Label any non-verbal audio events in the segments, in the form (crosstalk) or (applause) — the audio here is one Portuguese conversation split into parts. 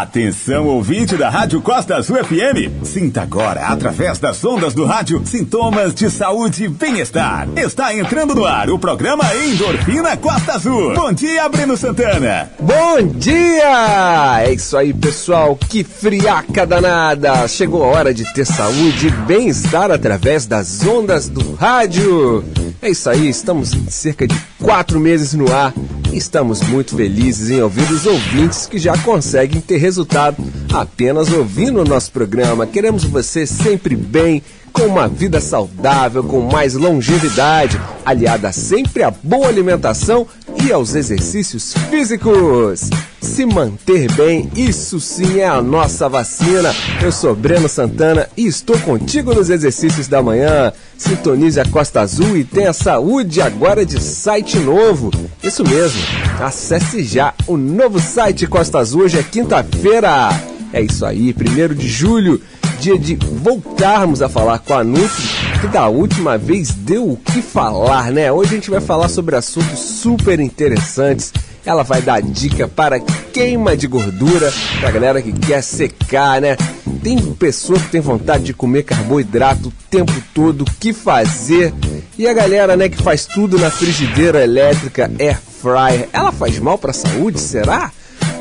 Atenção, ouvinte da Rádio Costa Azul FM. Sinta agora, através das ondas do rádio, sintomas de saúde e bem-estar. Está entrando no ar o programa Endorfina Costa Azul. Bom dia, Breno Santana. Bom dia! É isso aí, pessoal. Que friaca danada! Chegou a hora de ter saúde e bem-estar através das ondas do rádio. É isso aí, estamos em cerca de quatro meses no ar estamos muito felizes em ouvir os ouvintes que já conseguem ter resultado apenas ouvindo o nosso programa. Queremos você sempre bem, com uma vida saudável, com mais longevidade, aliada sempre à boa alimentação e aos exercícios físicos. Se manter bem, isso sim é a nossa vacina. Eu sou Breno Santana e estou contigo nos exercícios da manhã. Sintonize a Costa Azul e tenha saúde agora de site novo. Isso mesmo, acesse já o novo site Costa Azul. Hoje é quinta-feira. É isso aí, primeiro de julho dia de voltarmos a falar com a Nutri, que da última vez deu o que falar, né? Hoje a gente vai falar sobre assuntos super interessantes. Ela vai dar dica para queima de gordura, pra galera que quer secar, né? Tem pessoa que tem vontade de comer carboidrato o tempo todo, o que fazer? E a galera, né, que faz tudo na frigideira elétrica air fryer, ela faz mal para a saúde, será?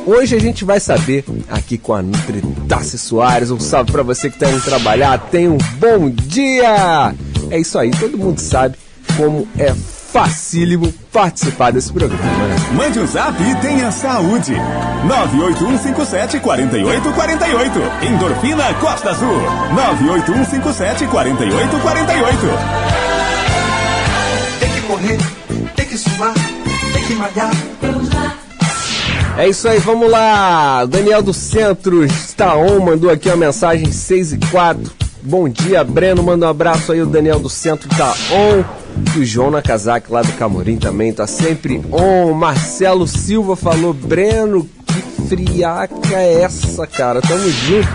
Hoje a gente vai saber aqui com a Nutri Tassi Soares. Um salve para você que está indo trabalhar. Tenha um bom dia! É isso aí, todo mundo sabe como é facílimo participar desse programa. Né? Mande um zap e tenha saúde. 981574848. Endorfina Costa Azul. 981574848. Tem que correr, tem que suar, tem que malhar. Vamos lá. É isso aí, vamos lá. Daniel do Centro está on, mandou aqui uma mensagem 6 e 4. Bom dia, Breno. Manda um abraço aí. O Daniel do Centro tá on. E o João Nakazaki lá do Camorim também tá sempre on. Marcelo Silva falou: Breno, que friaca é essa, cara? Tamo junto.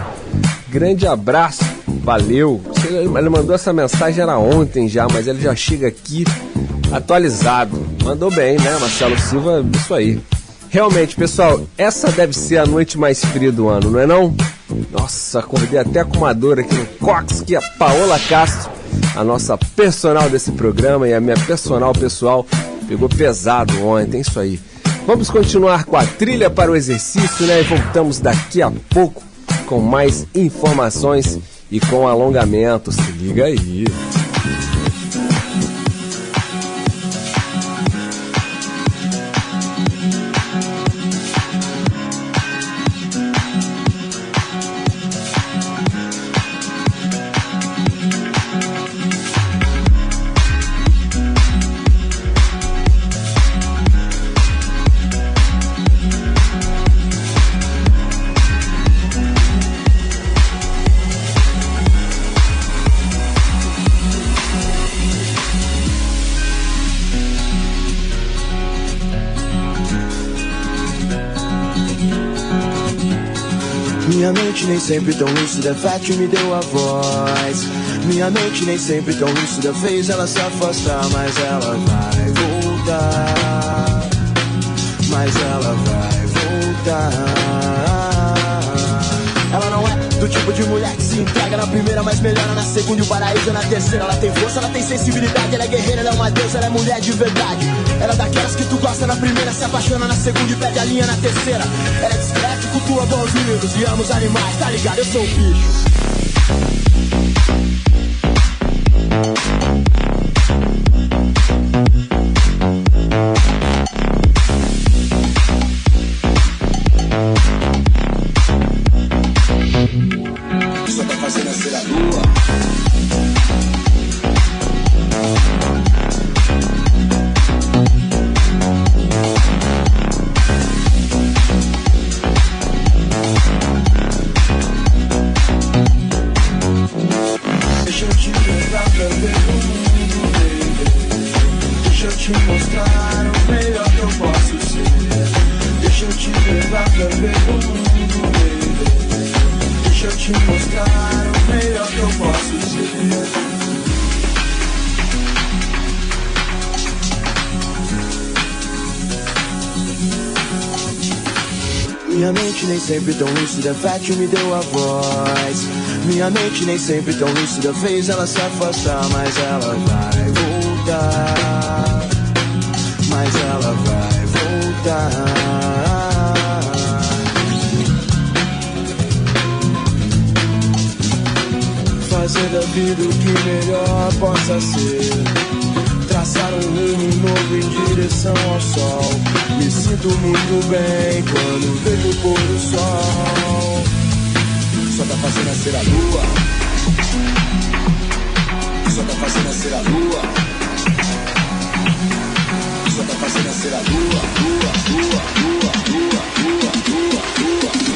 Grande abraço. Valeu. Ele mandou essa mensagem era ontem já, mas ele já chega aqui atualizado. Mandou bem, né, Marcelo Silva? Isso aí. Realmente, pessoal, essa deve ser a noite mais fria do ano, não é não? Nossa, acordei até com uma dor aqui no cox, que a Paola Castro, a nossa personal desse programa e a minha personal pessoal, pegou pesado ontem, isso aí. Vamos continuar com a trilha para o exercício, né? E voltamos daqui a pouco com mais informações e com alongamento. Se liga aí. Nem sempre tão lúcida, Fat me deu a voz. Minha mente nem sempre tão lúcida, fez ela se afastar, mas ela vai voltar. Mas ela vai voltar. Ela não é do tipo de mulher que se entrega na primeira, mas melhora na segunda e o paraíso na terceira. Ela tem força, ela tem sensibilidade, ela é guerreira, ela é uma deusa, ela é mulher de verdade. Ela é daquelas que tu gosta na primeira, se apaixona na segunda e perde a linha na terceira. Ela é discreta, cultua bons livros e ama os animais, tá ligado? Eu sou o bicho. Lúcida, Fátio me deu a voz. Minha mente nem sempre tão lúcida, fez ela se afastar, mas ela vai voltar. Mas ela vai voltar. Fazer da vida o que melhor possa ser. Um rumo novo em direção ao sol. Me sinto muito bem quando vejo o pôr do sol. Só tá fazendo nascer a lua. Só tá fazendo nascer a lua. Só tá fazendo nascer a lua, lua, lua, lua, lua, lua, lua, lua.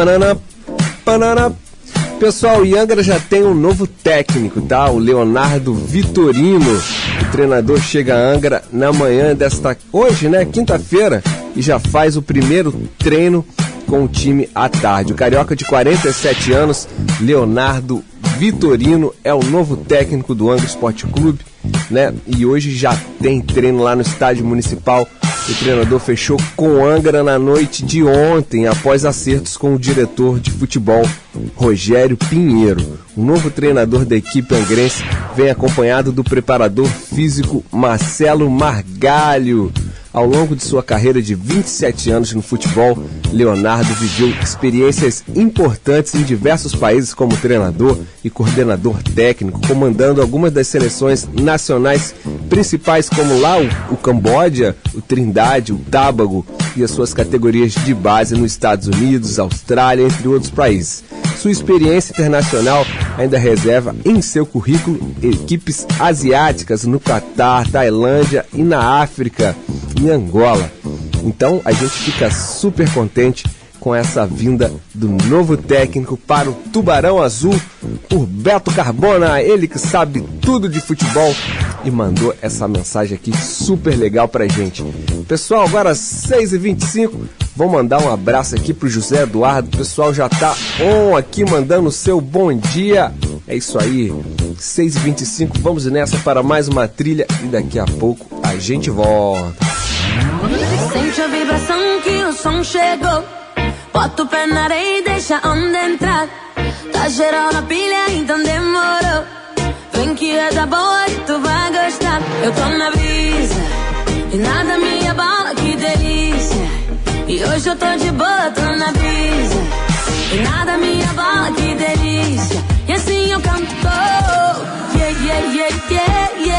Panana, panana. Pessoal, o Angra já tem um novo técnico, tá? O Leonardo Vitorino. O treinador chega a Angra na manhã desta hoje, né, quinta-feira, e já faz o primeiro treino com o time à tarde. O carioca de 47 anos, Leonardo Vitorino, é o novo técnico do Angra Esporte Clube, né? E hoje já tem treino lá no estádio municipal o treinador fechou com Angra na noite de ontem, após acertos com o diretor de futebol, Rogério Pinheiro. O novo treinador da equipe angrense vem acompanhado do preparador físico Marcelo Margalho. Ao longo de sua carreira de 27 anos no futebol, Leonardo viveu experiências importantes em diversos países como treinador e coordenador técnico, comandando algumas das seleções nacionais principais, como lá o, o Camboja, o Trindade, o Tábago e as suas categorias de base nos Estados Unidos, Austrália, entre outros países. Sua experiência internacional ainda reserva em seu currículo equipes asiáticas no Catar, Tailândia e na África, em Angola. Então a gente fica super contente com essa vinda do novo técnico para o Tubarão Azul, por Beto Carbona, ele que sabe tudo de futebol e mandou essa mensagem aqui super legal pra gente. Pessoal, agora 6h25, vou mandar um abraço aqui pro José Eduardo, o pessoal já tá on aqui mandando o seu bom dia. É isso aí, 6h25, vamos nessa para mais uma trilha e daqui a pouco a gente volta. Sente a vibração que o som chegou. Bota o pé na areia e deixa a onda entrar. Tá geral na pilha, então demorou. Vem que é da boa e tu vai gostar. Eu tô na brisa e nada me abala, que delícia. E hoje eu tô de boa, tô na brisa. E nada me abala, que delícia. E assim eu canto.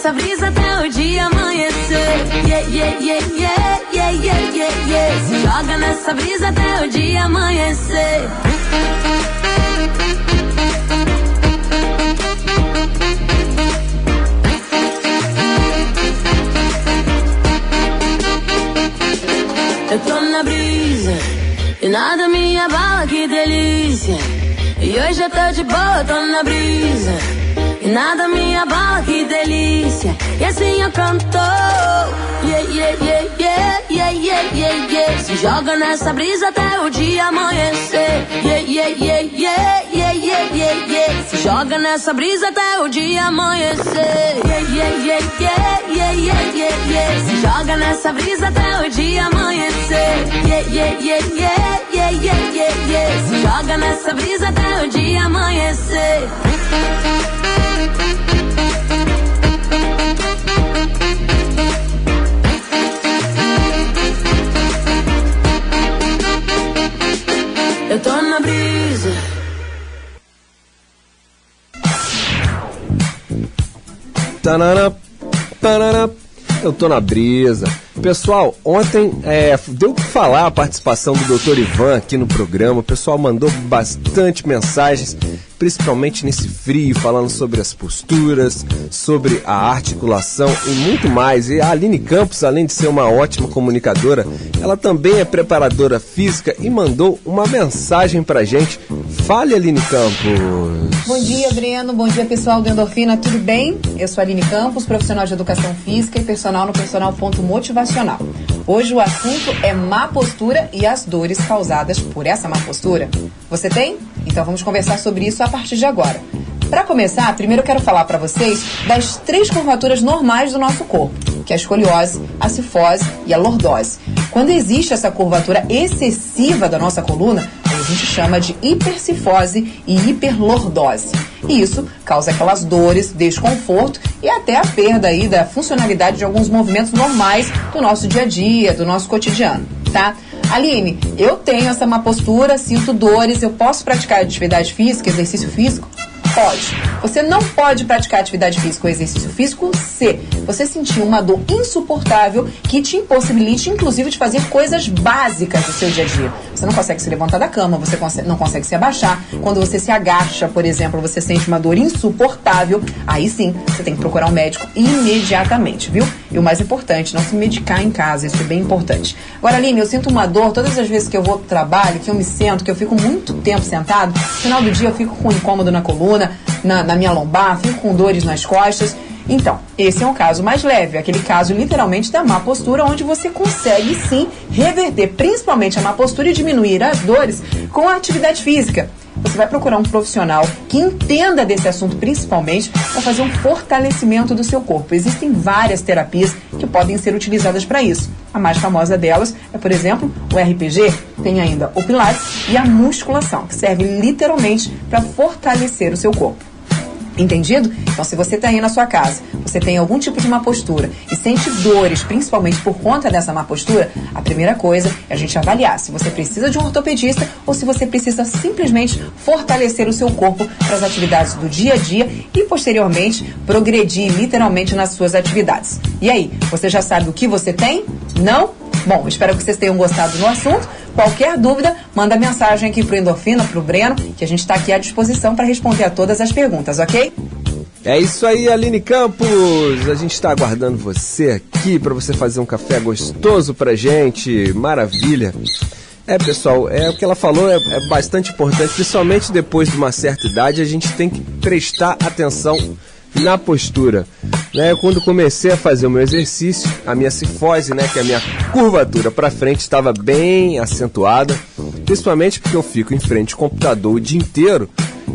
Nessa brisa até o dia amanhecer. Yeah, yeah, yeah, yeah, yeah, yeah, yeah, yeah. Se joga nessa brisa até o dia amanhecer. Eu tô na brisa e nada me abala, que delícia. E hoje eu tô de boa, tô na brisa. E nada me abala, que delícia. E assim eu canto. Yeah, yeah, yeah, yeah, yeah, yeah, yeah, yeah. Se joga nessa brisa até o dia amanhecer. Yeah, yeah, yeah, yeah, yeah, yeah, yeah, yeah. Se joga nessa brisa até o dia amanhecer. Yeah, yeah, yeah, yeah, yeah, yeah, yeah, yeah. Se joga nessa brisa até o dia amanhecer. Yeah, yeah, yeah, yeah, yeah, yeah, yeah, yeah. Se joga nessa brisa até o dia amanhecer. Eu tô na brisa. Pessoal, ontem é, deu que falar a participação do Dr. Ivan aqui no programa. O pessoal mandou bastante mensagens, principalmente nesse frio, falando sobre as posturas, sobre a articulação e muito mais. E a Aline Campos, além de ser uma ótima comunicadora, ela também é preparadora física e mandou uma mensagem pra gente. Fale, Aline Campos. Bom dia, Breno. Bom dia, pessoal do Endorfina. Tudo bem? Eu sou a Aline Campos, profissional de educação física e personal no personal ponto motivacional. Hoje o assunto é má postura e as dores causadas por essa má postura. Você tem? Então vamos conversar sobre isso a partir de agora. Para começar, primeiro eu quero falar para vocês das três curvaturas normais do nosso corpo, que é a escoliose, a cifose e a lordose. Quando existe essa curvatura excessiva da nossa coluna, a gente chama de hipercifose e hiperlordose. E isso causa aquelas dores, desconforto e até a perda aí da funcionalidade de alguns movimentos normais do nosso dia a dia, do nosso cotidiano, tá? Aline, eu tenho essa má postura, sinto dores, eu posso praticar atividade física, exercício físico? Pode. Você não pode praticar atividade física ou exercício físico se você sentir uma dor insuportável que te impossibilite, inclusive, de fazer coisas básicas do seu dia a dia. Você não consegue se levantar da cama, você não consegue se abaixar. Quando você se agacha, por exemplo, você sente uma dor insuportável, aí sim, você tem que procurar um médico imediatamente, viu? E o mais importante, não se medicar em casa, isso é bem importante. Agora, Aline, eu sinto uma dor todas as vezes que eu vou pro trabalho, que eu me sento, que eu fico muito tempo sentado, no final do dia eu fico com incômodo na coluna, na, na minha lombar, fico com dores nas costas. Então, esse é um caso mais leve, aquele caso literalmente da má postura, onde você consegue sim reverter principalmente a má postura e diminuir as dores com a atividade física. Você vai procurar um profissional que entenda desse assunto principalmente para fazer um fortalecimento do seu corpo. Existem várias terapias que podem ser utilizadas para isso. A mais famosa delas é, por exemplo, o RPG, tem ainda o Pilates e a musculação, que serve literalmente para fortalecer o seu corpo. Entendido? Então, se você está aí na sua casa, você tem algum tipo de má postura e sente dores, principalmente por conta dessa má postura, a primeira coisa é a gente avaliar se você precisa de um ortopedista ou se você precisa simplesmente fortalecer o seu corpo para as atividades do dia a dia e, posteriormente, progredir literalmente nas suas atividades. E aí, você já sabe o que você tem? Não? Bom, espero que vocês tenham gostado do assunto. Qualquer dúvida, manda mensagem aqui pro Endorfina, pro Breno, que a gente está aqui à disposição para responder a todas as perguntas, ok? É isso aí, Aline Campos. A gente está aguardando você aqui para você fazer um café gostoso pra gente. Maravilha. É, pessoal, é o que ela falou é, é bastante importante, principalmente depois de uma certa idade, a gente tem que prestar atenção na postura. Né, quando comecei a fazer o meu exercício, a minha cifose, né, que é a minha curvatura para frente estava bem acentuada, principalmente porque eu fico em frente ao computador o dia inteiro,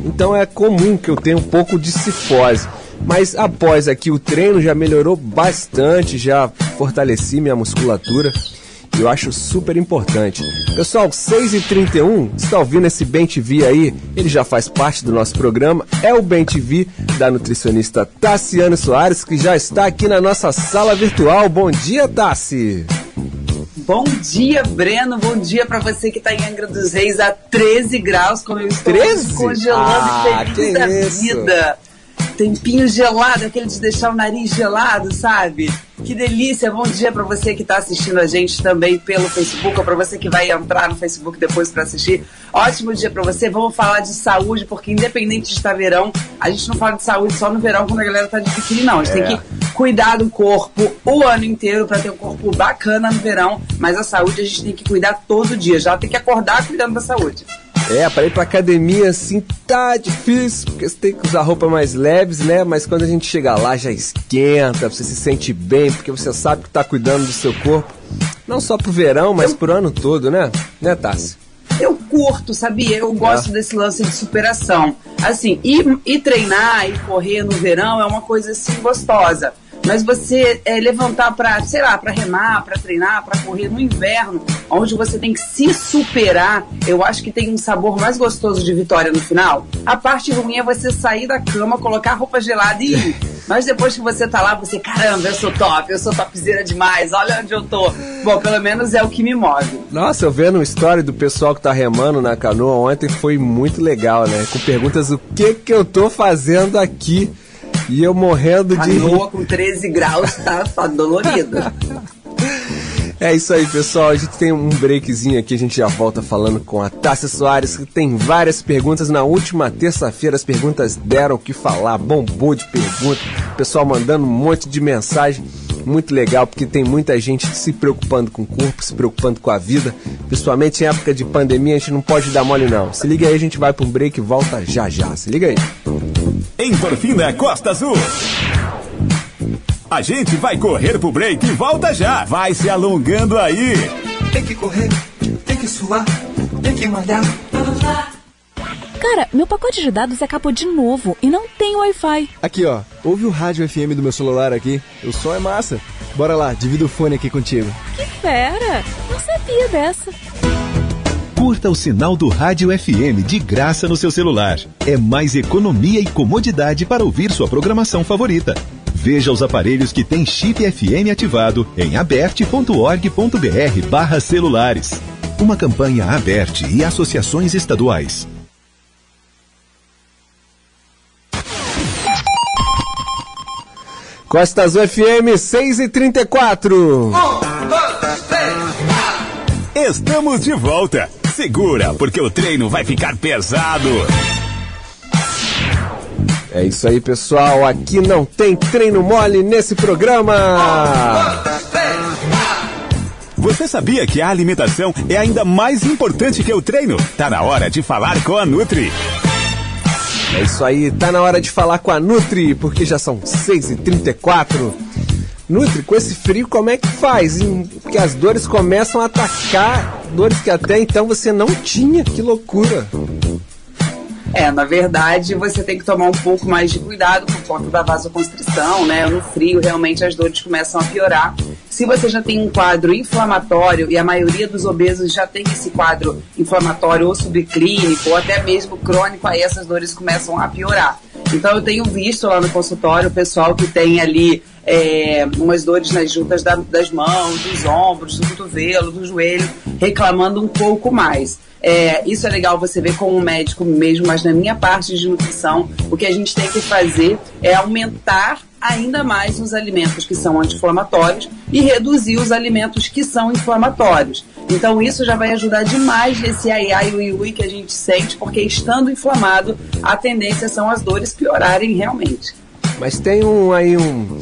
então é comum que eu tenha um pouco de cifose. Mas após aqui o treino já melhorou bastante, já fortaleci minha musculatura Eu acho super importante. Pessoal, 6h31, está ouvindo esse Bem TV aí? Ele já faz parte do nosso programa. É o Bem TV da nutricionista Tassiane Soares, que já está aqui na nossa sala virtual. Bom dia, Tassi! Bom dia, Breno. Bom dia para você que está em Angra dos Reis a 13 graus, como eu estou 13? congelando Ah, feliz da isso. vida. Tempinho gelado, aquele de deixar o nariz gelado, sabe? Que delícia. Bom dia para você que está assistindo a gente também pelo Facebook, ou para você que vai entrar no Facebook depois para assistir. Ótimo dia para você. Vamos falar de saúde, porque independente de estar verão, a gente não fala de saúde só no verão quando a galera tá de biquíni, não. A gente É. tem que cuidar do corpo o ano inteiro para ter um corpo bacana no verão, mas a saúde a gente tem que cuidar todo dia. Já tem que acordar cuidando da saúde. É, para ir pra academia assim tá difícil, porque você tem que usar roupa mais leves, né? Mas quando a gente chega lá já esquenta, você se sente bem, porque você sabe que tá cuidando do seu corpo. Não só pro verão, mas pro ano todo, né? Né, Tassi? Eu curto, sabia? Eu gosto É. desse lance de superação. Assim, ir, ir treinar e correr no verão é uma coisa assim gostosa. Mas você é, levantar pra, sei lá, pra remar, pra treinar, pra correr no inverno, onde você tem que se superar, eu acho que tem um sabor mais gostoso de vitória no final. A parte ruim é você sair da cama, colocar a roupa gelada e ir. (laughs) Mas depois que você tá lá, você, caramba, eu sou top, eu sou topzera demais, olha onde eu tô. Bom, pelo menos é o que me move. Nossa, eu vendo uma história do pessoal que tá remando na canoa ontem foi muito legal, né? Com perguntas o que que eu tô fazendo aqui. E eu morrendo de Canoa com 13 graus tá, tá dolorido. É isso aí, pessoal. A gente tem um breakzinho aqui, a gente já volta falando com a Tássia Soares, que tem várias perguntas. Na última terça-feira as perguntas deram o que falar, bombou de perguntas. O pessoal mandando um monte de mensagem. Muito legal, porque tem muita gente se preocupando com o corpo, se preocupando com a vida. Principalmente em época de pandemia, a gente não pode dar mole não. Se liga aí, a gente vai para um break e volta já já. Se liga aí. Endorfina Costa Azul. A gente vai correr pro break e volta já. Vai se alongando aí. Tem que correr, tem que suar, tem que malhar. Cara, meu pacote de dados acabou de novo e não tem Wi-Fi. Aqui, ó. Ouve o rádio FM do meu celular aqui. O som é massa. Bora lá, divido o fone aqui contigo. Que fera! Não sabia dessa. Curta o sinal do Rádio FM de graça no seu celular. É mais economia e comodidade para ouvir sua programação favorita. Veja os aparelhos que têm chip FM ativado em aberte.org.br barra celulares. Uma campanha Aberte e associações estaduais. Costa Azul FM 6 e 34 Estamos de volta. Segura, porque o treino vai ficar pesado. É isso aí, pessoal. Aqui não tem treino mole nesse programa. Você sabia que a alimentação é ainda mais importante que o treino? Tá na hora de falar com a Nutri. É isso aí, tá na hora de falar com a Nutri, porque já são 6h34. Nutri, com esse frio, como é que faz? Porque as dores começam a atacar, dores que até então você não tinha, que loucura. É, na verdade, você tem que tomar um pouco mais de cuidado por conta da vasoconstrição, né? No frio, realmente as dores começam a piorar. Se você já tem um quadro inflamatório, e a maioria dos obesos já tem esse quadro inflamatório ou subclínico, ou até mesmo crônico, aí essas dores começam a piorar. Então, eu tenho visto lá no consultório o pessoal que tem ali é, umas dores nas juntas da- das mãos, dos ombros, do cotovelo, do joelho, reclamando um pouco mais. É, isso é legal você ver com um médico mesmo, mas na minha parte de nutrição, o que a gente tem que fazer é aumentar ainda mais os alimentos que são anti-inflamatórios e reduzir os alimentos que são inflamatórios. Então isso já vai ajudar demais nesse ai ai ui ui que a gente sente, porque estando inflamado, a tendência são as dores piorarem realmente. Mas tem um aí um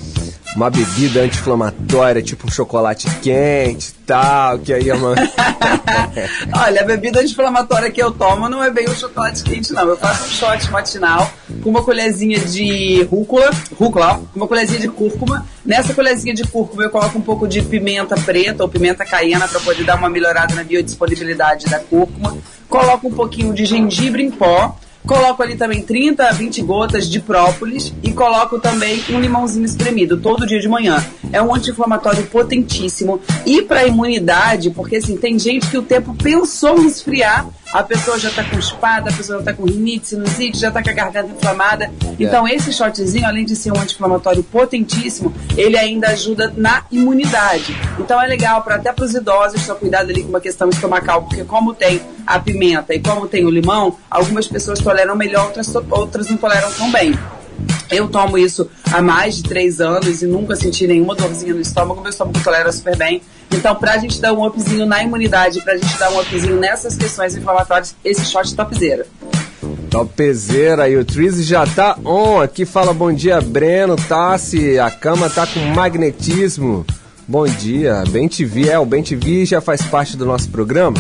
uma bebida anti-inflamatória, tipo um chocolate quente e tal, que aí é uma. (laughs) Olha, a bebida anti-inflamatória que eu tomo não é bem o chocolate quente, não. Eu faço um shot matinal com uma colherzinha de rúcula, rúcula, com uma colherzinha de cúrcuma. Nessa colherzinha de cúrcuma eu coloco um pouco de pimenta preta ou pimenta caiena para poder dar uma melhorada na biodisponibilidade da cúrcuma. Coloco um pouquinho de gengibre em pó. Coloco ali também 30 a 20 gotas de própolis e coloco também um limãozinho espremido todo dia de manhã. É um anti-inflamatório potentíssimo e para imunidade, porque assim, tem gente que o tempo pensou em esfriar, a pessoa já está com espada, a pessoa já está com rinite, sinusite, já está com a garganta inflamada. Então, esse shotzinho, além de ser um anti-inflamatório potentíssimo, ele ainda ajuda na imunidade. Então, é legal para até para os idosos, só cuidado ali com uma questão estomacal, porque como tem a pimenta e como tem o limão, algumas pessoas toleram melhor, outras, outras não toleram tão bem. Eu tomo isso há mais de três anos e nunca senti nenhuma dorzinha no estômago. Meu estômago tolera super bem. Então, pra gente dar um upzinho na imunidade, pra gente dar um upzinho nessas questões inflamatórias, esse shot topzera. Topzera e o Triz já tá on aqui. Fala bom dia, Breno, Tassi. A cama tá com magnetismo. Bom dia, Bem TV. É, o Bem TV já faz parte do nosso programa.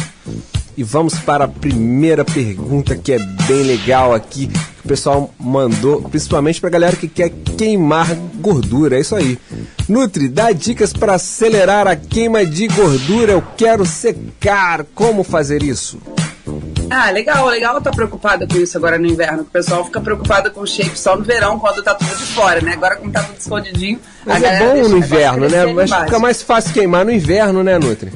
E vamos para a primeira pergunta que é bem legal aqui, que o pessoal mandou, principalmente para a galera que quer queimar gordura. É isso aí. Nutri, dá dicas para acelerar a queima de gordura. Eu quero secar. Como fazer isso? Ah, legal, legal tá preocupada com isso agora no inverno. O pessoal fica preocupado com shape só no verão, quando tá tudo de fora, né? Agora, como tá tudo escondidinho. Mas é bom no inverno, né? Mas fica mais fácil queimar no inverno, né, Nutri?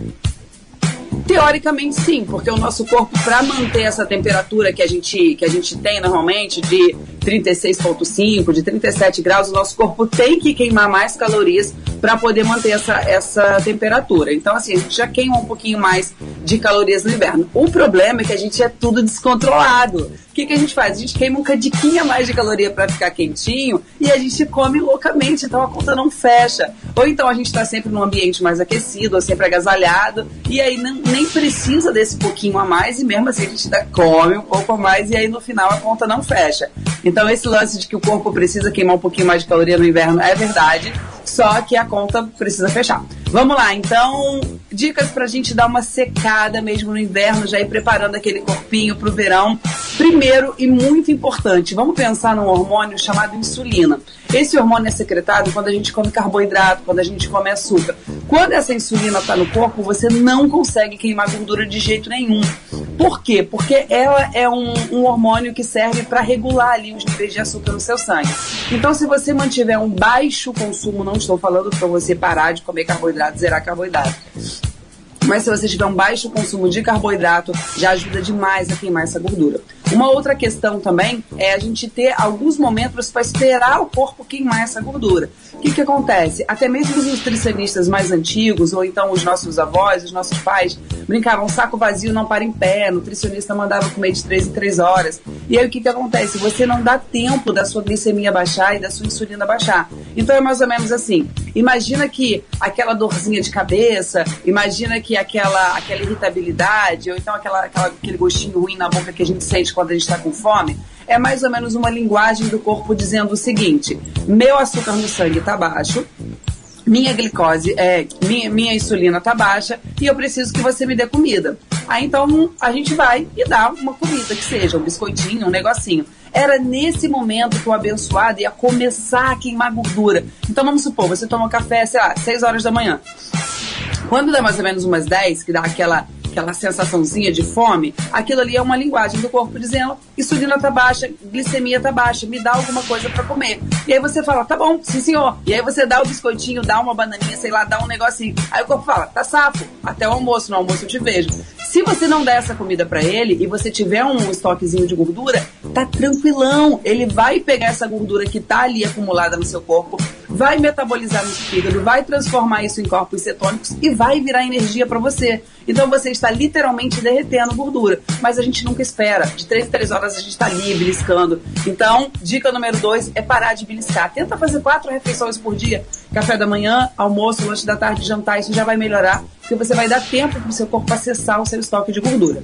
Teoricamente sim, porque o nosso corpo para manter essa temperatura que a gente que a gente tem normalmente de 36.5, de 37 graus, o nosso corpo tem que queimar mais calorias para poder manter essa, essa temperatura. Então assim, a gente já queima um pouquinho mais de calorias no inverno. O problema é que a gente é tudo descontrolado que, que a gente faz? A gente queima um cadiquinho a mais de caloria para ficar quentinho e a gente come loucamente, então a conta não fecha. Ou então a gente está sempre num ambiente mais aquecido, ou sempre agasalhado, e aí não, nem precisa desse pouquinho a mais, e mesmo assim a gente ainda come um pouco a mais, e aí no final a conta não fecha. Então esse lance de que o corpo precisa queimar um pouquinho mais de caloria no inverno é verdade, só que a conta precisa fechar. Vamos lá, então, dicas pra gente dar uma secada mesmo no inverno, já ir preparando aquele corpinho pro verão. Primeiro e muito importante, vamos pensar num hormônio chamado insulina. Esse hormônio é secretado quando a gente come carboidrato, quando a gente come açúcar. Quando essa insulina está no corpo, você não consegue queimar gordura de jeito nenhum. Por quê? Porque ela é um, um hormônio que serve para regular ali os níveis de açúcar no seu sangue. Então, se você mantiver um baixo consumo, não estou falando para você parar de comer carboidrato, zerar carboidrato. Mas se você tiver um baixo consumo de carboidrato, já ajuda demais a queimar essa gordura. Uma outra questão também é a gente ter alguns momentos para esperar o corpo queimar essa gordura. O que, que acontece? Até mesmo os nutricionistas mais antigos, ou então os nossos avós, os nossos pais, brincavam, saco vazio não para em pé, nutricionista mandava comer de 3 em 3 horas. E aí o que, que acontece? Você não dá tempo da sua glicemia baixar e da sua insulina baixar. Então é mais ou menos assim. Imagina que aquela dorzinha de cabeça, imagina que aquela, aquela irritabilidade, ou então aquela, aquela, aquele gostinho ruim na boca que a gente sente quando a gente está com fome, é mais ou menos uma linguagem do corpo dizendo o seguinte: meu açúcar no sangue está baixo, minha glicose, é, minha, minha insulina tá baixa e eu preciso que você me dê comida. Aí então a gente vai e dá uma comida que seja, um biscoitinho, um negocinho. Era nesse momento que o abençoado ia começar a queimar gordura. Então vamos supor, você toma café, sei lá, 6 horas da manhã. Quando dá mais ou menos umas 10, que dá aquela aquela sensaçãozinha de fome, aquilo ali é uma linguagem do corpo dizendo: insulina tá baixa, glicemia tá baixa, me dá alguma coisa para comer. E aí você fala: tá bom, sim senhor. E aí você dá o biscoitinho, dá uma bananinha, sei lá, dá um negocinho. Aí o corpo fala: tá safo, até o almoço, no almoço eu te vejo. Se você não der essa comida para ele e você tiver um estoquezinho de gordura, tá tranquilão. Ele vai pegar essa gordura que tá ali acumulada no seu corpo, vai metabolizar no fígado, vai transformar isso em corpos cetônicos e vai virar energia para você. Então você está literalmente derretendo gordura. Mas a gente nunca espera. De 3 em 3 horas a gente está ali beliscando. Então, dica número 2 é parar de beliscar. Tenta fazer quatro refeições por dia. Café da manhã, almoço, lanche da tarde, jantar. Isso já vai melhorar. Porque você vai dar tempo para o seu corpo acessar o seu estoque de gordura.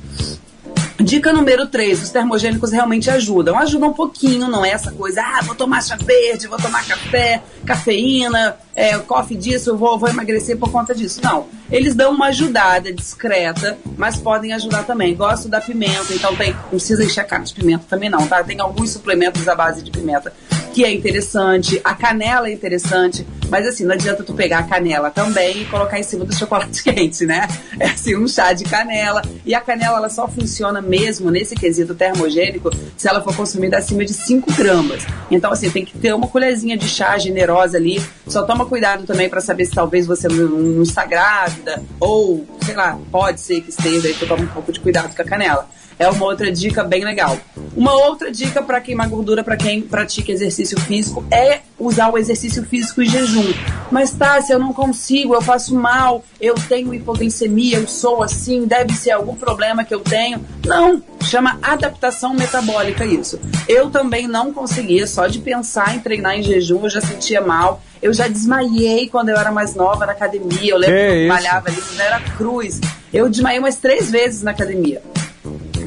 Dica número 3, os termogênicos realmente ajudam. Ajudam um pouquinho, não é essa coisa, ah, vou tomar chá verde, vou tomar café, cafeína, é, coffee disso, vou, vou emagrecer por conta disso. Não, eles dão uma ajudada discreta, mas podem ajudar também. Gosto da pimenta, então tem, não precisa encher a de pimenta também não, tá? Tem alguns suplementos à base de pimenta que é interessante, a canela é interessante. Mas assim, não adianta tu pegar a canela também e colocar em cima do chocolate (laughs) quente, né? É assim, um chá de canela. E a canela, ela só funciona mesmo nesse quesito termogênico se ela for consumida acima de 5 gramas. Então, assim, tem que ter uma colherzinha de chá generosa ali. Só toma cuidado também para saber se talvez você não, não está grávida ou, sei lá, pode ser que esteja, aí toma um pouco de cuidado com a canela. É uma outra dica bem legal. Uma outra dica para queimar gordura, para quem pratica exercício físico, é usar o exercício físico em jejum. Mas tá, se eu não consigo, eu faço mal, eu tenho hipoglicemia, eu sou assim, deve ser algum problema que eu tenho. Não, chama adaptação metabólica isso. Eu também não conseguia, só de pensar em treinar em jejum, eu já sentia mal. Eu já desmaiei quando eu era mais nova na academia. Eu lembro que, que eu malhava ali na Era Cruz. Eu desmaiei umas três vezes na academia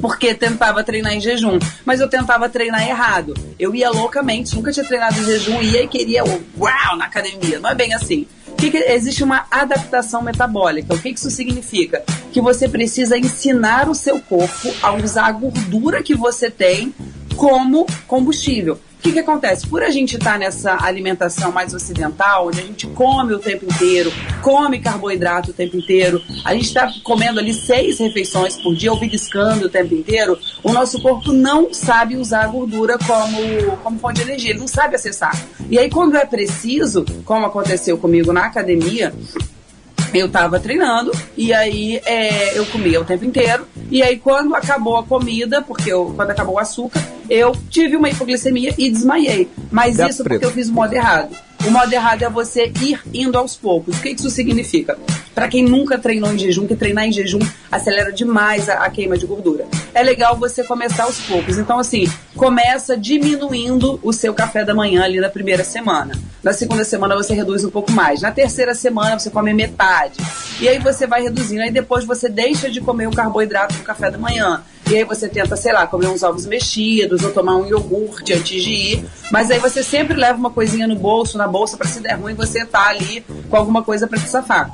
porque tentava treinar em jejum. Mas eu tentava treinar errado. Eu ia loucamente, nunca tinha treinado em jejum, ia e queria uau na academia. Não é bem assim. Que que, existe uma adaptação metabólica. O que, que isso significa? Que você precisa ensinar o seu corpo a usar a gordura que você tem como combustível. Que, que acontece? Por a gente estar tá nessa alimentação mais ocidental, onde a gente come o tempo inteiro, come carboidrato o tempo inteiro, a gente está comendo ali seis refeições por dia, ou beliscando o tempo inteiro, o nosso corpo não sabe usar a gordura como, como fonte de energia, ele não sabe acessar. E aí, quando é preciso, como aconteceu comigo na academia, eu tava treinando e aí é, eu comia o tempo inteiro. E aí, quando acabou a comida, porque eu, quando acabou o açúcar, eu tive uma hipoglicemia e desmaiei. Mas isso porque eu fiz o modo errado. O modo errado é você ir indo aos poucos. O que isso significa? Para quem nunca treinou em jejum, que treinar em jejum acelera demais a, a, queima de gordura. É legal você começar aos poucos. Então, assim, começa diminuindo o seu café da manhã ali na primeira semana. Na segunda semana você reduz um pouco mais. Na terceira semana você come metade. E aí você vai reduzindo. Aí depois você deixa de comer o carboidrato no café da manhã. E aí você tenta, sei lá, comer uns ovos mexidos ou tomar um iogurte antes de ir. Mas aí você sempre leva uma coisinha no bolso, na bolsa, para se der ruim você tá ali com alguma coisa para te safar.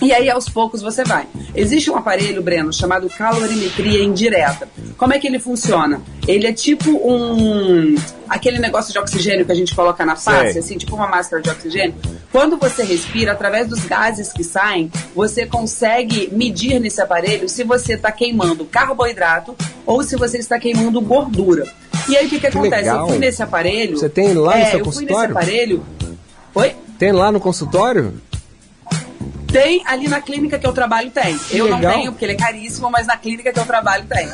E aí, aos poucos, você vai. Existe um aparelho, Breno, chamado calorimetria indireta. Como é que ele funciona? Ele é tipo um. aquele negócio de oxigênio que a gente coloca na face, Sei. assim, tipo uma máscara de oxigênio. Quando você respira, através dos gases que saem, você consegue medir nesse aparelho se você está queimando carboidrato ou se você está queimando gordura. E aí, o que, que, que acontece? Legal. Eu fui nesse aparelho. Você tem lá no é, seu eu consultório? fui nesse aparelho. Oi? Tem lá no consultório? Tem ali na clínica que eu trabalho, tem. Que eu legal. não tenho, porque ele é caríssimo, mas na clínica que eu trabalho tem.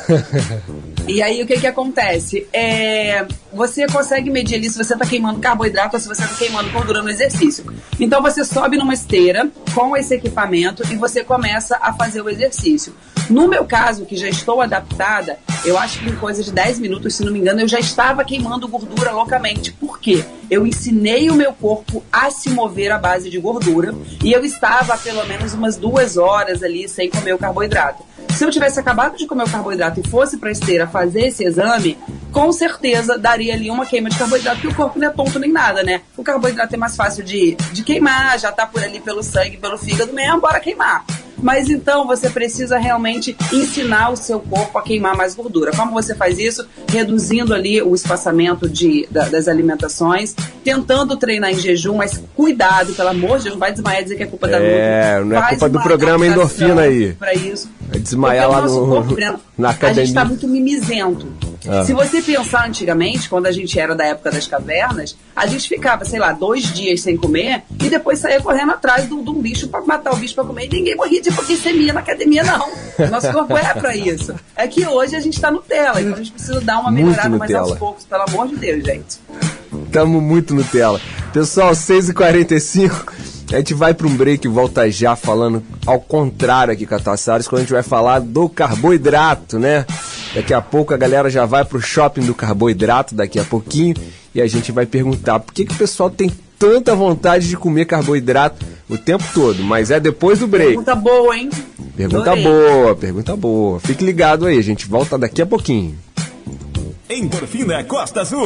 (laughs) e aí o que que acontece? É, você consegue medir ali se você está queimando carboidrato ou se você está queimando gordura no exercício. Então você sobe numa esteira com esse equipamento e você começa a fazer o exercício. No meu caso, que já estou adaptada, eu acho que em coisa de 10 minutos, se não me engano, eu já estava queimando gordura loucamente. Por quê? Eu ensinei o meu corpo a se mover à base de gordura e eu estava pelo menos umas duas horas ali sem comer o carboidrato. Se eu tivesse acabado de comer o carboidrato e fosse para esteira fazer esse exame, com certeza daria ali uma queima de carboidrato, porque o corpo não é tonto nem nada, né? O carboidrato é mais fácil de, de queimar, já tá por ali pelo sangue, pelo fígado mesmo, bora queimar. Mas então você precisa realmente ensinar o seu corpo a queimar mais gordura. Como você faz isso? Reduzindo ali o espaçamento de, da, das alimentações, tentando treinar em jejum, mas cuidado, pelo amor de Deus, não vai desmaiar e dizer que é culpa é, da. É, não é Faz culpa do programa endorfina aí. Isso. Vai desmaiar lá no, corpo, (laughs) na academia. A gente tá muito mimizento. Ah. Se você pensar antigamente, quando a gente era da época das cavernas, a gente ficava, sei lá, dois dias sem comer e depois saía correndo atrás de um bicho para matar o bicho para comer e ninguém morria de hipoglicemia na academia, não. Nosso corpo é para isso. É que hoje a gente está Nutella, então a gente precisa dar uma melhorada mais aos poucos, pelo amor de Deus, gente. Tamo muito Nutella. Pessoal, 6h45. A gente vai para um break e volta já falando ao contrário aqui com a Tassares, quando a gente vai falar do carboidrato, né? Daqui a pouco a galera já vai pro shopping do carboidrato, daqui a pouquinho, e a gente vai perguntar por que, que o pessoal tem tanta vontade de comer carboidrato o tempo todo, mas é depois do break. Pergunta boa, hein? Pergunta Adorei. boa, pergunta boa. Fique ligado aí, a gente volta daqui a pouquinho. Endorfina Costa Azul.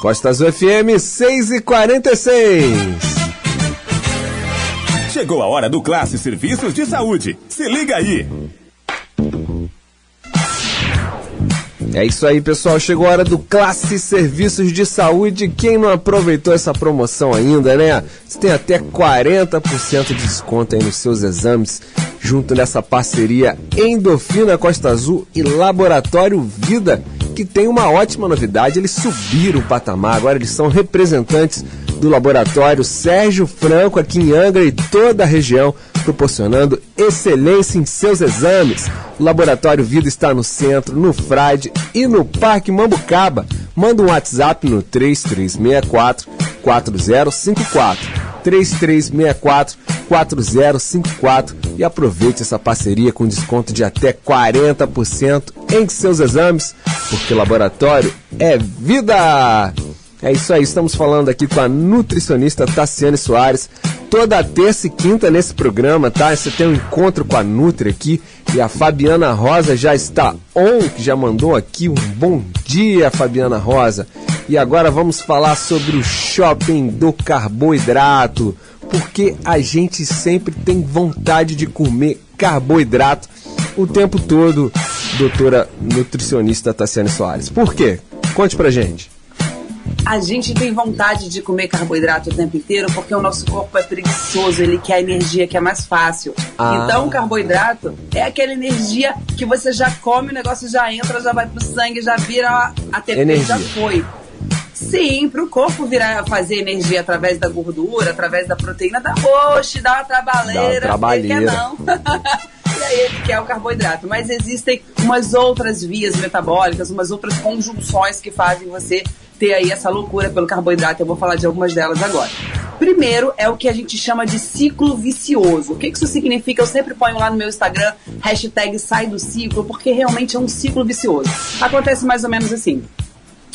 Costa Azul FM 6 e 46. Chegou a hora do Classe Serviços de Saúde. Se liga aí. É isso aí, pessoal. Chegou a hora do Classe Serviços de Saúde. Quem não aproveitou essa promoção ainda, né? Você tem até 40% de desconto aí nos seus exames, junto nessa parceria Endorfina Costa Azul e Laboratório Vida que tem uma ótima novidade, eles subiram o patamar, agora eles são representantes do laboratório Sérgio Franco aqui em Angra e toda a região, proporcionando excelência em seus exames. O Laboratório Vida está no centro, no Frade e no Parque Mambucaba. Manda um WhatsApp no 3364 4054. 3364 4054 e aproveite essa parceria com desconto de até 40% em seus exames, porque laboratório é vida! É isso aí, estamos falando aqui com a nutricionista Tassiane Soares. Toda terça e quinta nesse programa, tá? Você tem um encontro com a Nutri aqui e a Fabiana Rosa já está on, que já mandou aqui um bom dia, Fabiana Rosa. E agora vamos falar sobre o shopping do carboidrato porque a gente sempre tem vontade de comer carboidrato o tempo todo, doutora nutricionista Tassiane Soares. Por quê? Conte pra gente. A gente tem vontade de comer carboidrato o tempo inteiro porque o nosso corpo é preguiçoso, ele quer a energia que é mais fácil. Ah. Então, o carboidrato é aquela energia que você já come, o negócio já entra, já vai pro sangue, já vira a TP, energia. já foi. Sim, para o corpo virar fazer energia através da gordura, através da proteína, dá oxe, dá uma trabalheira. Dá uma trabalheira. Quer não. (laughs) e aí ele quer o carboidrato. Mas existem umas outras vias metabólicas, umas outras conjunções que fazem você ter aí essa loucura pelo carboidrato. Eu vou falar de algumas delas agora. Primeiro é o que a gente chama de ciclo vicioso. O que isso significa? Eu sempre ponho lá no meu Instagram, hashtag sai do ciclo, porque realmente é um ciclo vicioso. Acontece mais ou menos assim.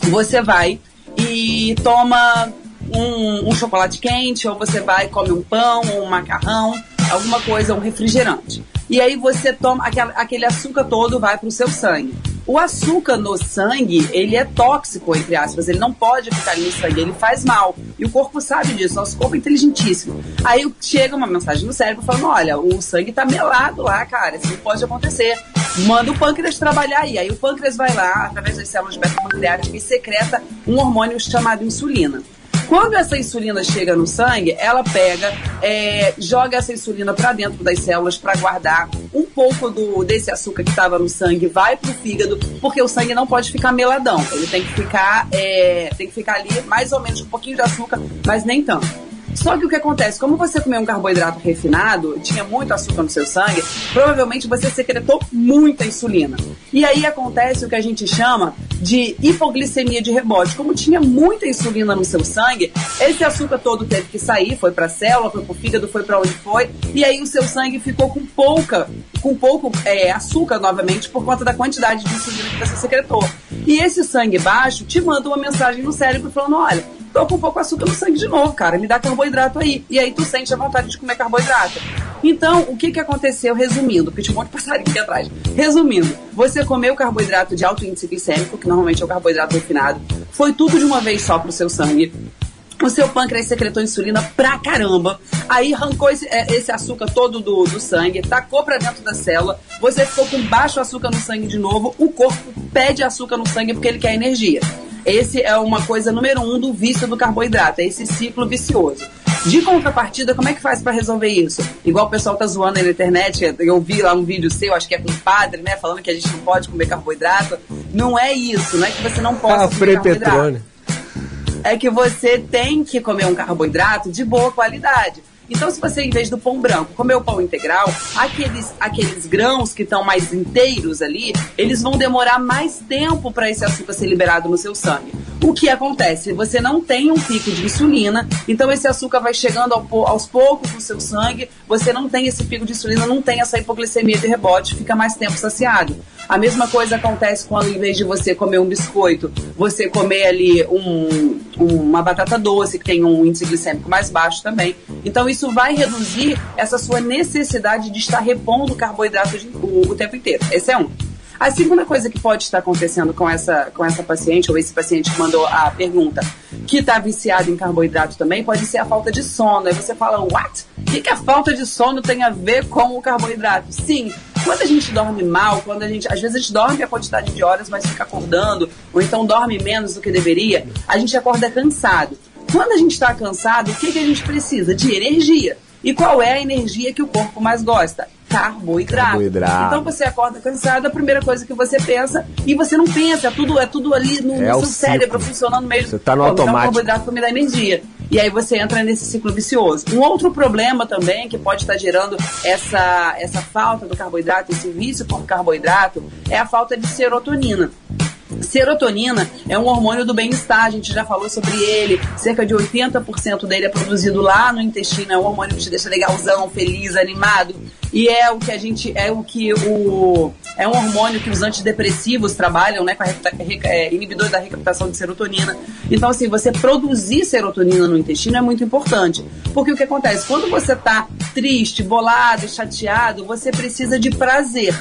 Você vai e toma um, um, chocolate quente, ou você vai e come um pão, um macarrão, alguma coisa, um refrigerante. E aí você toma aquele açúcar todo vai para o seu sangue. O açúcar no sangue, ele é tóxico, entre aspas, ele não pode ficar no sangue, ele faz mal. E o corpo sabe disso, nosso corpo é inteligentíssimo. Aí chega uma mensagem no cérebro falando: olha, o sangue tá melado lá, cara, isso não pode acontecer. Manda o pâncreas trabalhar aí. Aí o pâncreas vai lá, através das células beta-pancreáticas, e secreta um hormônio chamado insulina. Quando essa insulina chega no sangue, ela pega, é, joga essa insulina para dentro das células para guardar um pouco do, desse açúcar que estava no sangue, vai pro fígado, porque o sangue não pode ficar meladão. Ele tem que ficar, é, tem que ficar ali mais ou menos um pouquinho de açúcar, mas nem tanto. Só que o que acontece? Como você comeu um carboidrato refinado, tinha muito açúcar no seu sangue, provavelmente você secretou muita insulina. E aí acontece o que a gente chama de hipoglicemia de rebote. Como tinha muita insulina no seu sangue, esse açúcar todo teve que sair, foi para a célula, foi para o fígado, foi para onde foi, e aí o seu sangue ficou com pouca, com pouco é, açúcar novamente por conta da quantidade de insulina que você secretou. E esse sangue baixo te manda uma mensagem no cérebro falando: olha, tô com pouco açúcar no sangue de novo, cara, me dá carboidrato aí. E aí tu sente a vontade de comer carboidrato. Então, o que que aconteceu, resumindo, porque tinha um monte de passarinho aqui atrás. Resumindo, você comeu carboidrato de alto índice glicêmico, que normalmente é o carboidrato refinado, foi tudo de uma vez só pro seu sangue. O seu pâncreas secretou insulina pra caramba. Aí arrancou esse, é, esse açúcar todo do, do, sangue, tacou pra dentro da célula. Você ficou com baixo açúcar no sangue de novo. O corpo pede açúcar no sangue porque ele quer energia. Esse é uma coisa número um do vício do carboidrato, é esse ciclo vicioso. De contrapartida, como é que faz para resolver isso? Igual o pessoal tá zoando aí na internet, eu vi lá um vídeo seu, acho que é com o padre, né, falando que a gente não pode comer carboidrato. Não é isso, não é que você não possa ah, comer carboidrato. Petrone. É que você tem que comer um carboidrato de boa qualidade. Então, se você, em vez do pão branco, comer o pão integral, aqueles, aqueles grãos que estão mais inteiros ali, eles vão demorar mais tempo para esse açúcar ser liberado no seu sangue. O que acontece? Você não tem um pico de insulina, então esse açúcar vai chegando ao aos poucos no seu sangue, você não tem esse pico de insulina, não tem essa hipoglicemia de rebote, fica mais tempo saciado. A mesma coisa acontece quando, em vez de você comer um biscoito, você comer ali um- uma batata doce, que tem um índice glicêmico mais baixo também. Então, isso vai reduzir essa sua necessidade de estar repondo carboidrato de- o, o tempo inteiro. Esse é um. A segunda coisa que pode estar acontecendo com essa, com essa paciente, ou esse paciente que mandou a pergunta, que está viciado em carboidrato também, pode ser a falta de sono. Aí você fala, what? O que, que a falta de sono tem a ver com o carboidrato? Sim, quando a gente dorme mal, quando a gente. Às vezes a gente dorme a quantidade de horas, mas fica acordando, ou então dorme menos do que deveria, a gente acorda cansado. Quando a gente está cansado, o que, que a gente precisa? De energia. E qual é a energia que o corpo mais gosta? Carboidrato. Carboidrato. Então você acorda cansado, a primeira coisa que você pensa, e você não pensa, é tudo, é tudo ali no, É no seu cérebro funcionando mesmo. Você tá no Pô, me dá um automático. carboidrato para me dar energia. E aí você entra nesse ciclo vicioso. Um outro problema também que pode estar gerando essa, essa falta do carboidrato, esse vício por carboidrato, é a falta de serotonina. Serotonina é um hormônio do bem-estar, a gente já falou sobre ele. Cerca de 80% dele é produzido lá no intestino, é um hormônio que te deixa legalzão, feliz, animado. E é o que a gente é o que o é um hormônio que os antidepressivos trabalham, né, com a é, inibidor da recaptação de serotonina. Então assim, você produzir serotonina no intestino é muito importante, porque o que acontece quando você tá triste, bolado, chateado, você precisa de prazer.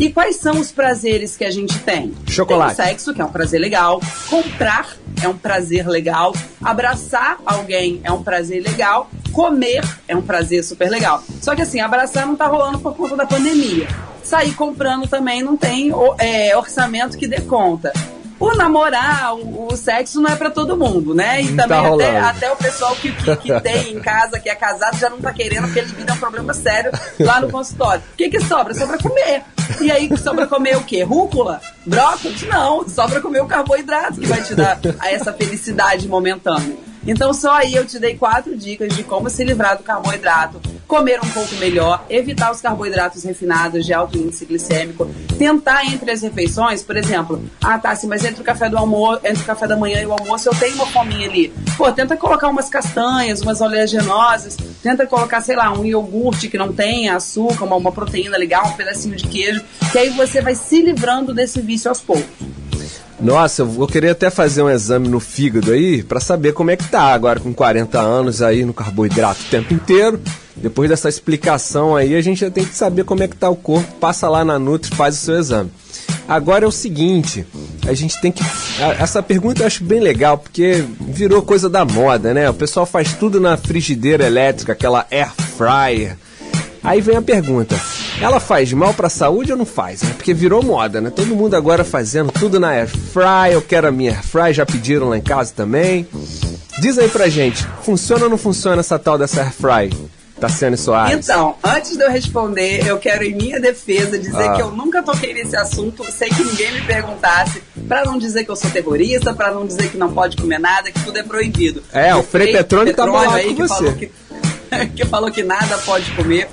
E quais são os prazeres que a gente tem? Chocolate. Tem o sexo, que é um prazer legal. Comprar é um prazer legal. Abraçar alguém é um prazer legal. Comer é um prazer super legal. Só que assim, abraçar não tá rolando por conta da pandemia. Sair comprando também não tem é, orçamento que dê conta. O namorar, o, o sexo não é pra todo mundo, né? E Não tá também até, rolando. até o pessoal que, que, que tem em casa, que é casado, já não tá querendo, porque libido é um problema sério lá no (laughs) consultório. O que que sobra? Sobra comer. E aí sobra comer o quê? Rúcula? Brócolis? Não, sobra comer o carboidrato que vai te dar essa felicidade momentânea. Então só aí eu te dei quatro dicas de como se livrar do carboidrato, comer um pouco melhor, evitar os carboidratos refinados de alto índice glicêmico, tentar entre as refeições, por exemplo, ah tá, assim, mas entre o café do almoço, entre o café da manhã e o almoço eu tenho uma fominha ali. Pô, tenta colocar umas castanhas, umas oleaginosas, tenta colocar, sei lá, um iogurte que não tenha açúcar, uma, uma proteína legal, um pedacinho de queijo, que aí você vai se livrando desse vício aos poucos. Nossa, eu vou querer até fazer um exame no fígado aí pra saber como é que tá agora com 40 anos aí no carboidrato o tempo inteiro. Depois dessa explicação aí, a gente já tem que saber como é que tá o corpo. Passa lá na Nutri, faz o seu exame. Agora é o seguinte, a gente tem que. Essa pergunta eu acho bem legal, porque virou coisa da moda, né? O pessoal faz tudo na frigideira elétrica, aquela air fryer. Aí vem a pergunta: ela faz mal pra saúde ou não faz? Né? Porque virou moda, né? Todo mundo agora fazendo tudo na air fry. Eu quero a minha air fry, já pediram lá em casa também. Diz aí pra gente, funciona ou não funciona essa tal dessa air fry? Tassiane Soares. Então, antes de eu responder, eu quero, em minha defesa, dizer Ah. que eu nunca toquei nesse assunto sem que ninguém me perguntasse, pra não dizer que eu sou terrorista, pra não dizer que não pode comer nada, que tudo é proibido. É, o Frei Petrônio tá bolado aí com que você. falou que, (laughs) que falou que nada pode comer.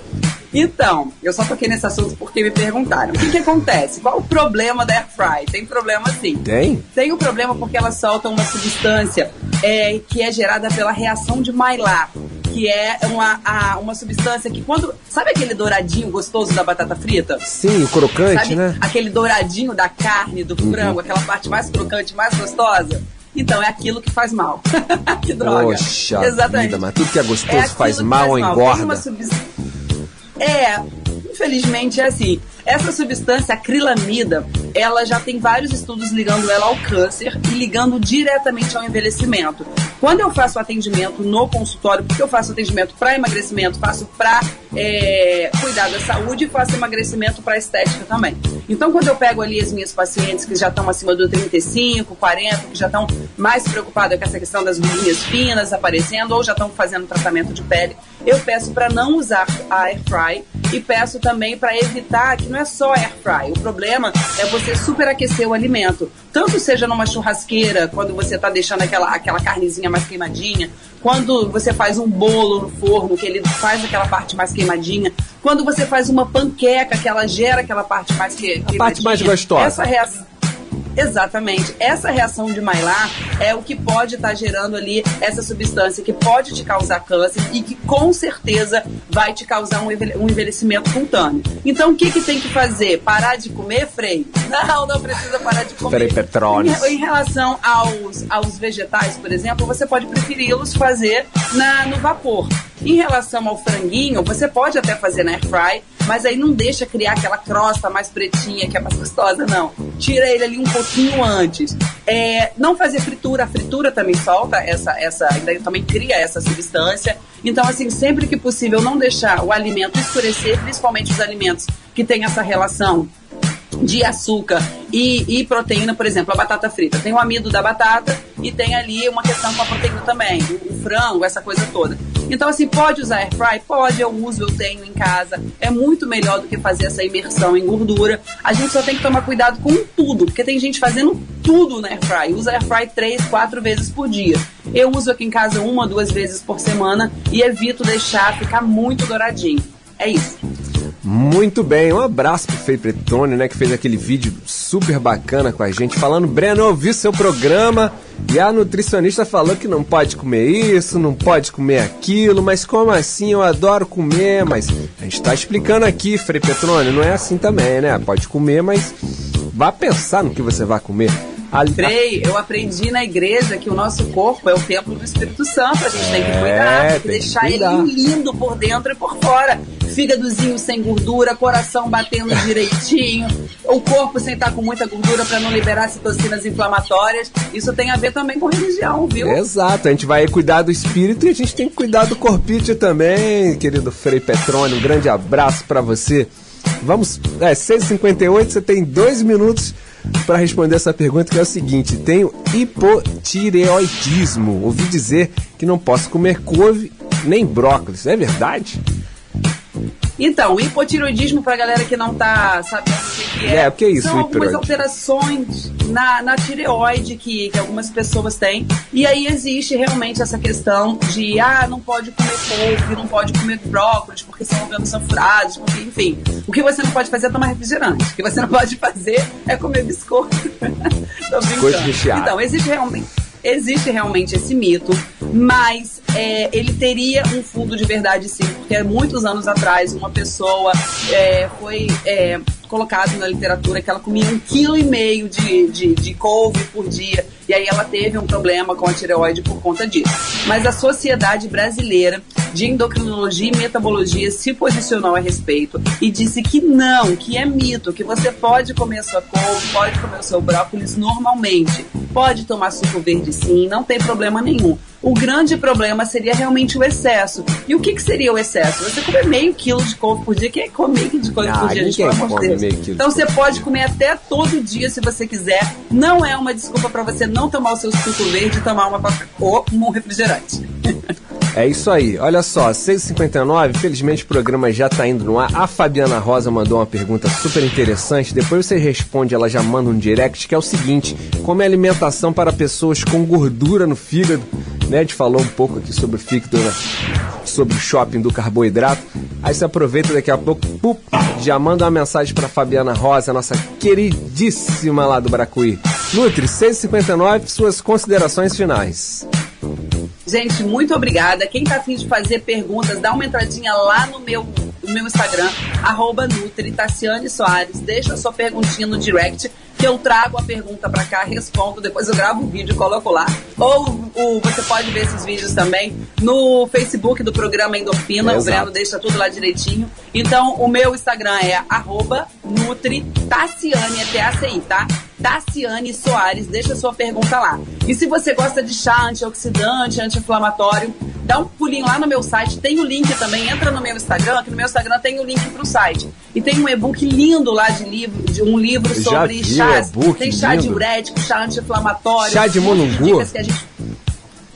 Então, eu só toquei nesse assunto porque me perguntaram. O que, que acontece? Qual o problema da Air Fry? Tem problema sim. Tem? Tem o problema porque ela solta uma substância é, que é gerada pela reação de Maillard, que é uma, a- uma substância que quando... Sabe aquele douradinho gostoso da batata frita? Sim, o crocante, Sabe né? aquele douradinho da carne, do frango, aquela parte mais crocante, mais gostosa? Então, é aquilo que faz mal. (laughs) que droga. Poxa Exatamente. vida, mas tudo que é gostoso É faz mal ou Tem engorda. uma subs- É, infelizmente é assim. Essa substância, acrilamida, ela já tem vários estudos ligando ela ao câncer e ligando diretamente ao envelhecimento. Quando eu faço atendimento no consultório, porque eu faço atendimento para emagrecimento, faço para cuidar da saúde e faço emagrecimento para estética também. Então, quando eu pego ali as minhas pacientes que já estão acima do 35, 40, que já estão mais preocupadas com essa questão das ruguinhas finas aparecendo ou já estão fazendo tratamento de pele, eu peço para não usar a air fry e peço também para evitar que não é só air fry. O problema é você superaquecer o alimento. Tanto seja numa churrasqueira, quando você está deixando aquela, aquela carnezinha mais queimadinha, quando você faz um bolo no forno, que ele faz aquela parte mais queimadinha, quando você faz uma panqueca, que ela gera aquela parte mais que, queimadinha. parte mais gostosa. Essa reação. Exatamente. Essa reação de Maillard é o que pode estar gerando ali essa substância que pode te causar câncer e que com certeza vai te causar um envelhe- envelhecimento cutâneo. Então o que, que tem que fazer? Parar de comer, Frei? (laughs) Não, não precisa parar de comer. Frei Petrones. Em, em relação aos, aos vegetais, por exemplo, você pode preferi-los fazer na, no vapor. Em relação ao franguinho, você pode até fazer na air fry, mas aí não deixa criar aquela crosta mais pretinha que é mais gostosa, não. Tira ele ali um pouquinho antes. É, não fazer fritura, a fritura também solta essa, essa, também cria essa substância. Então, assim, sempre que possível, não deixar o alimento escurecer, principalmente os alimentos que têm essa relação de açúcar e, e proteína, por exemplo, a batata frita. Tem o amido da batata e tem ali uma questão com a proteína também, o, o frango, essa coisa toda. Então, assim, pode usar air fry? Pode, eu uso, eu tenho em casa. É muito melhor do que fazer essa imersão em gordura. A gente só tem que tomar cuidado com tudo, porque tem gente fazendo tudo na air fry. Usa air fry três, quatro vezes por dia. Eu uso aqui em casa uma, duas vezes por semana e evito deixar ficar muito douradinho. É isso. Muito bem, um abraço pro Frei Pretone, né, que fez aquele vídeo super bacana com a gente, falando, Breno, eu ouvi seu programa e a nutricionista falou que não pode comer isso, não pode comer aquilo, mas como assim? Eu adoro comer, mas a gente tá explicando aqui, Frei Petrone, não é assim também, né? Pode comer, mas vá pensar no que você vai comer. Ali- Frei, eu aprendi na igreja que o nosso corpo é o templo do Espírito Santo. A gente tem que É, cuidar, tem que tem que deixar cuidar. ele lindo por dentro e por fora. Fígadozinho sem gordura, coração batendo direitinho, o corpo sem estar com muita gordura para não liberar citocinas inflamatórias. Isso tem a ver também com religião, viu? Exato, a gente vai cuidar do espírito e a gente tem que cuidar do corpite também, querido Frei Petrone. Um grande abraço pra você. Vamos, é 6h58, você tem dois minutos para responder essa pergunta que é o seguinte: tenho hipotireoidismo. Ouvi dizer que não posso comer couve nem brócolis. É verdade? Então, o hipotiroidismo, pra galera que não tá sabendo o que, é, É, é isso, são algumas alterações na, na tireoide que, que algumas pessoas têm. E aí existe realmente essa questão de, ah, não pode comer couve, não pode comer brócolis, porque são órgãos furados, porque, enfim. O que você não pode fazer é tomar refrigerante. O que você não pode fazer é comer biscoito. (laughs) Tô brincando. Então, existe realmente, existe realmente esse mito, mas é, ele teria um fundo de verdade sim, porque há muitos anos atrás uma pessoa é, foi é, colocado na literatura que ela comia um quilo e meio de, de, de couve por dia e aí ela teve um problema com a tireoide por conta disso. Mas a Sociedade Brasileira de Endocrinologia e Metabologia se posicionou a respeito e disse que não, que é mito, que você pode comer sua couve, pode comer o seu brócolis normalmente, pode tomar suco verde sim, não tem problema nenhum. O grande problema seria realmente o excesso. E o que, que seria o excesso? Você comer meio quilo de couve por dia, quem é come meio quilo de couve Ah, por dia, gente, pelo amor de come Deus. meio quilo de Então você pode comer até todo dia se você quiser. Não é uma desculpa para você não tomar o seu suco verde e tomar uma ou um refrigerante. (laughs) É isso aí. Olha só, 6h59, felizmente o programa já tá indo no ar. A Fabiana Rosa mandou uma pergunta super interessante. Depois você responde, ela já manda um direct, que é o seguinte: como é alimentação para pessoas com gordura no fígado? Né? A gente falou um pouco aqui sobre o fígado, né? sobre o shopping do carboidrato. Aí você aproveita daqui a pouco, pup, já manda uma mensagem para Fabiana Rosa, nossa queridíssima lá do Bracuí. Nutri, 6h59, suas considerações finais. Gente, muito obrigada. Quem tá afim de fazer perguntas, dá uma entradinha lá no meu, no meu Instagram, arroba Nutri, Tassiane Soares. Deixa a sua perguntinha no direct, que eu trago a pergunta pra cá, respondo, depois eu gravo o vídeo e coloco lá. Ou o- você pode ver esses vídeos também no Facebook do programa Endorfina. O Exato. Breno deixa tudo lá direitinho. Então, o meu Instagram é arroba Nutri Tassiane, é T-A-C-I, tá? Tassiane Soares, deixa sua pergunta lá. E se você gosta de chá antioxidante, anti-inflamatório, dá um pulinho lá no meu site, tem o link também, entra no meu Instagram, que no meu Instagram tem o link pro site. E tem um e-book lindo lá de livro, de um livro sobre vi o chás. tem chá lindo. diurético, chá anti-inflamatório. Chá de gente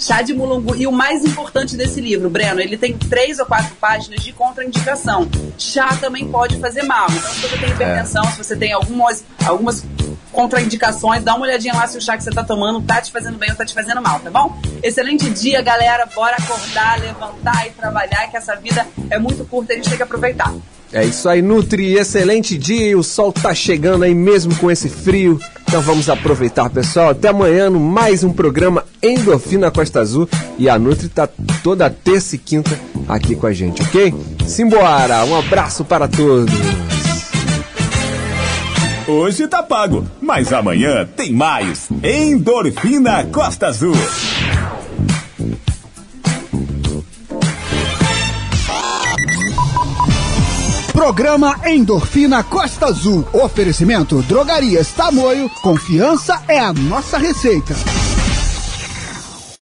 Chá de mulungu. E o mais importante desse livro, Breno, ele tem três ou quatro páginas de contraindicação. Chá também pode fazer mal. Então, se você tem hipertensão, se você tem algumas, algumas contraindicações, dá uma olhadinha lá se o chá que você tá tomando tá te fazendo bem ou tá te fazendo mal, tá bom? Excelente dia, galera. Bora acordar, levantar e trabalhar, que essa vida é muito curta e a gente tem que aproveitar. É isso aí, Nutri. Excelente dia. O sol tá chegando aí mesmo com esse frio. Então vamos aproveitar, pessoal. Até amanhã no mais um programa Endorfina Costa Azul. E a Nutri tá toda terça e quinta aqui com a gente, ok? Simbora! Um abraço para todos! Hoje tá pago, mas amanhã tem mais. Endorfina Costa Azul. Programa Endorfina Costa Azul. Oferecimento Drogarias Tamoio. Confiança é a nossa receita.